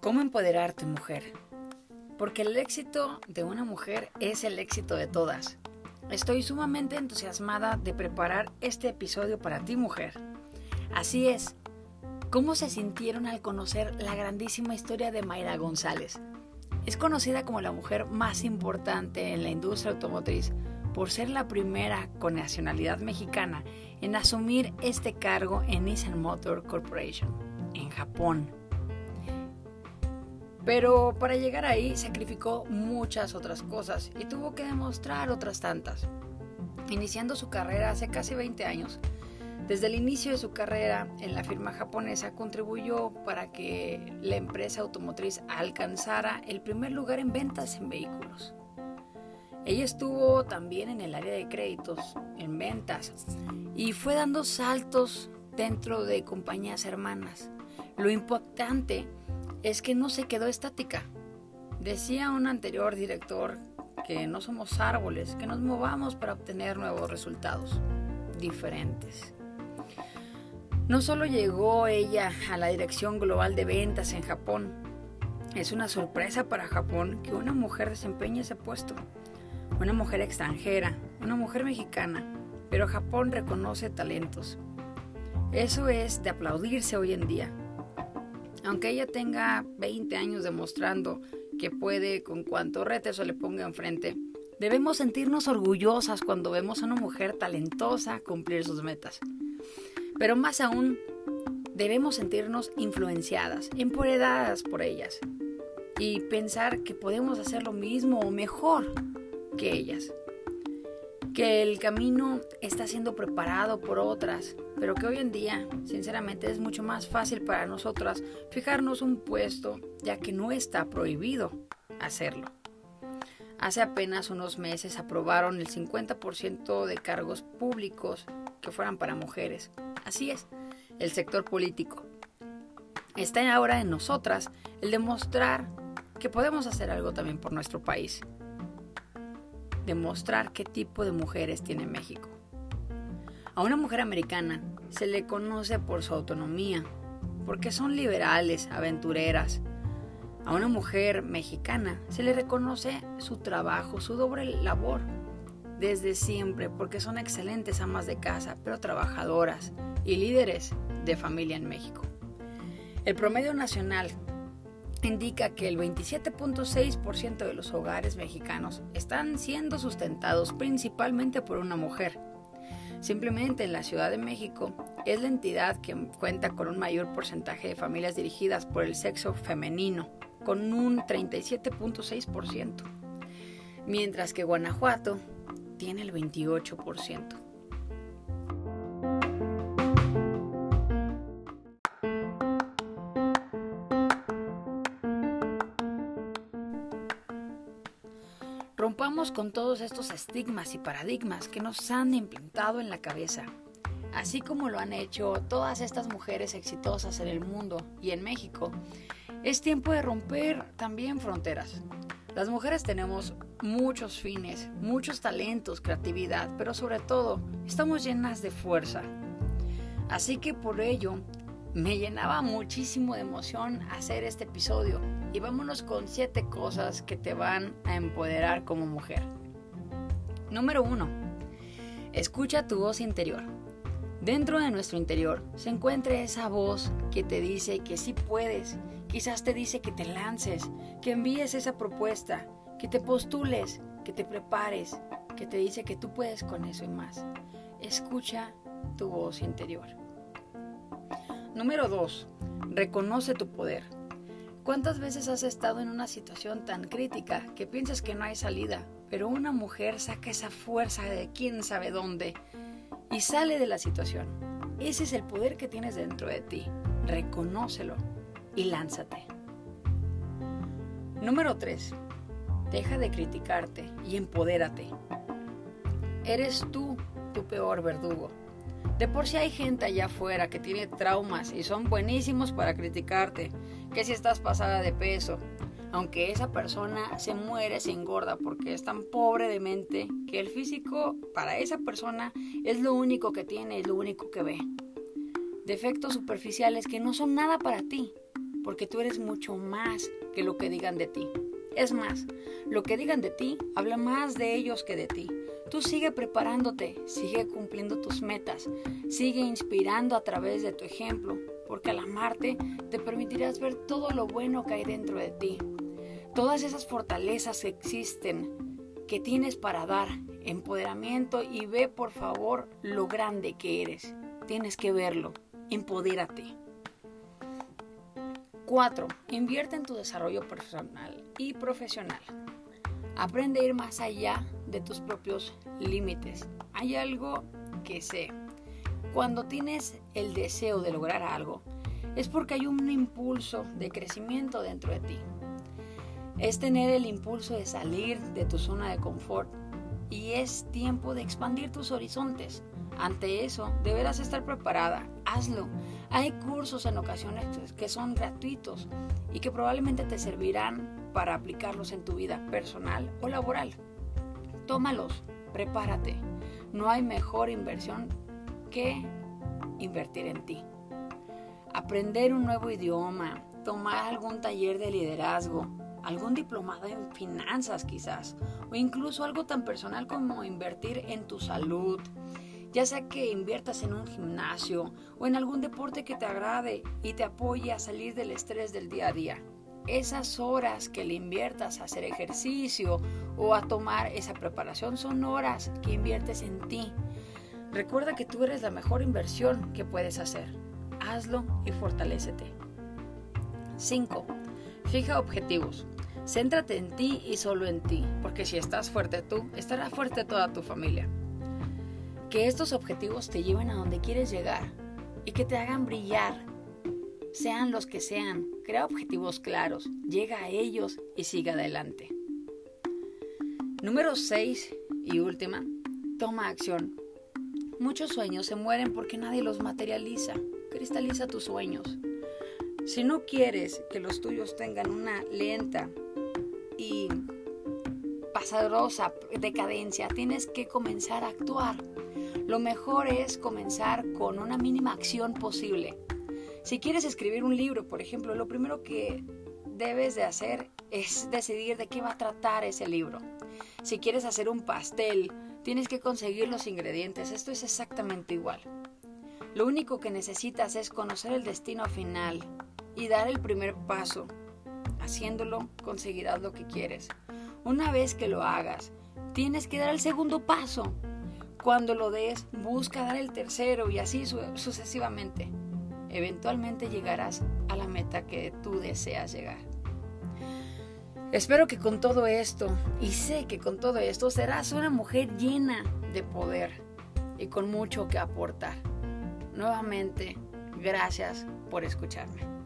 ¿Cómo empoderar tu mujer? Porque el éxito de una mujer es el éxito de todas. Estoy sumamente entusiasmada de preparar este episodio para ti, mujer. Así es. ¿Cómo se sintieron al conocer la grandísima historia de Mayra González? Es conocida como la mujer más importante en la industria automotriz por ser la primera con nacionalidad mexicana en asumir este cargo en Nissan Motor Corporation, en Japón. Pero para llegar ahí sacrificó muchas otras cosas y tuvo que demostrar otras tantas. Iniciando su carrera hace casi 20 años, desde el inicio de su carrera en la firma japonesa contribuyó para que la empresa automotriz alcanzara el primer lugar en ventas en vehículos. Ella estuvo también en el área de créditos, en ventas, y fue dando saltos dentro de compañías hermanas. Lo importante es que no se quedó estática. Decía un anterior director que no somos árboles, que nos movamos para obtener nuevos resultados diferentes. No solo llegó ella a la dirección global de ventas en Japón, es una sorpresa para Japón que una mujer desempeñe ese puesto. Una mujer extranjera, una mujer mexicana, pero Japón reconoce talentos. Eso es de aplaudirse hoy en día. Aunque ella tenga 20 años demostrando que puede con cuanto reto se le ponga enfrente, debemos sentirnos orgullosas cuando vemos a una mujer talentosa cumplir sus metas. Pero más aún, debemos sentirnos influenciadas, empoderadas por ellas y pensar que podemos hacer lo mismo o mejor que ellas que el camino está siendo preparado por otras, pero que hoy en día, sinceramente, es mucho más fácil para nosotras fijarnos un puesto, ya que no está prohibido hacerlo. Hace apenas unos meses aprobaron el 50% de cargos públicos que fueran para mujeres. Así es, el sector político. Está ahora en nosotras el demostrar que podemos hacer algo también por nuestro país demostrar qué tipo de mujeres tiene México. A una mujer americana se le conoce por su autonomía, porque son liberales, aventureras. A una mujer mexicana se le reconoce su trabajo, su doble labor, desde siempre, porque son excelentes amas de casa, pero trabajadoras y líderes de familia en México. El promedio nacional indica que el 27.6% de los hogares mexicanos están siendo sustentados principalmente por una mujer. Simplemente en la Ciudad de México es la entidad que cuenta con un mayor porcentaje de familias dirigidas por el sexo femenino, con un 37.6%, mientras que Guanajuato tiene el 28%. Rompamos con todos estos estigmas y paradigmas que nos han implantado en la cabeza, así como lo han hecho todas estas mujeres exitosas en el mundo y en México. Es tiempo de romper también fronteras. Las mujeres tenemos muchos fines, muchos talentos, creatividad, pero sobre todo estamos llenas de fuerza. Así que por ello me llenaba muchísimo de emoción hacer este episodio y vámonos con siete cosas que te van a empoderar como mujer. Número 1. Escucha tu voz interior. Dentro de nuestro interior se encuentra esa voz que te dice que sí puedes, quizás te dice que te lances, que envíes esa propuesta, que te postules, que te prepares, que te dice que tú puedes con eso y más. Escucha tu voz interior. Número 2. Reconoce tu poder. ¿Cuántas veces has estado en una situación tan crítica que piensas que no hay salida, pero una mujer saca esa fuerza de quién sabe dónde y sale de la situación? Ese es el poder que tienes dentro de ti. Reconócelo y lánzate. Número 3. Deja de criticarte y empodérate. Eres tú tu peor verdugo. De por sí hay gente allá afuera que tiene traumas y son buenísimos para criticarte, que si estás pasada de peso, aunque esa persona se muere, se engorda porque es tan pobre de mente que el físico para esa persona es lo único que tiene, es lo único que ve. Defectos superficiales que no son nada para ti, porque tú eres mucho más que lo que digan de ti. Es más, lo que digan de ti habla más de ellos que de ti. Tú sigue preparándote, sigue cumpliendo tus metas, sigue inspirando a través de tu ejemplo, porque al amarte te permitirás ver todo lo bueno que hay dentro de ti, todas esas fortalezas que existen, que tienes para dar, empoderamiento y ve por favor lo grande que eres. Tienes que verlo, empodérate. 4. Invierte en tu desarrollo personal y profesional. Aprende a ir más allá de tus propios límites. Hay algo que sé. Cuando tienes el deseo de lograr algo, es porque hay un impulso de crecimiento dentro de ti. Es tener el impulso de salir de tu zona de confort y es tiempo de expandir tus horizontes. Ante eso, deberás estar preparada. Hazlo. Hay cursos en ocasiones que son gratuitos y que probablemente te servirán para aplicarlos en tu vida personal o laboral. Tómalos, prepárate. No hay mejor inversión que invertir en ti. Aprender un nuevo idioma, tomar algún taller de liderazgo, algún diplomado en finanzas quizás, o incluso algo tan personal como invertir en tu salud, ya sea que inviertas en un gimnasio o en algún deporte que te agrade y te apoye a salir del estrés del día a día. Esas horas que le inviertas a hacer ejercicio o a tomar esa preparación son horas que inviertes en ti. Recuerda que tú eres la mejor inversión que puedes hacer. Hazlo y fortalécete. 5. Fija objetivos. Céntrate en ti y solo en ti, porque si estás fuerte tú, estará fuerte toda tu familia. Que estos objetivos te lleven a donde quieres llegar y que te hagan brillar, sean los que sean. Crea objetivos claros, llega a ellos y siga adelante. Número 6 y última, toma acción. Muchos sueños se mueren porque nadie los materializa. Cristaliza tus sueños. Si no quieres que los tuyos tengan una lenta y pasarosa decadencia, tienes que comenzar a actuar. Lo mejor es comenzar con una mínima acción posible. Si quieres escribir un libro, por ejemplo, lo primero que debes de hacer es decidir de qué va a tratar ese libro. Si quieres hacer un pastel, tienes que conseguir los ingredientes. Esto es exactamente igual. Lo único que necesitas es conocer el destino final y dar el primer paso. Haciéndolo, conseguirás lo que quieres. Una vez que lo hagas, tienes que dar el segundo paso cuando lo des, busca dar el tercero y así sucesivamente. Eventualmente llegarás a la meta que tú deseas llegar. Espero que con todo esto, y sé que con todo esto, serás una mujer llena de poder y con mucho que aportar. Nuevamente, gracias por escucharme.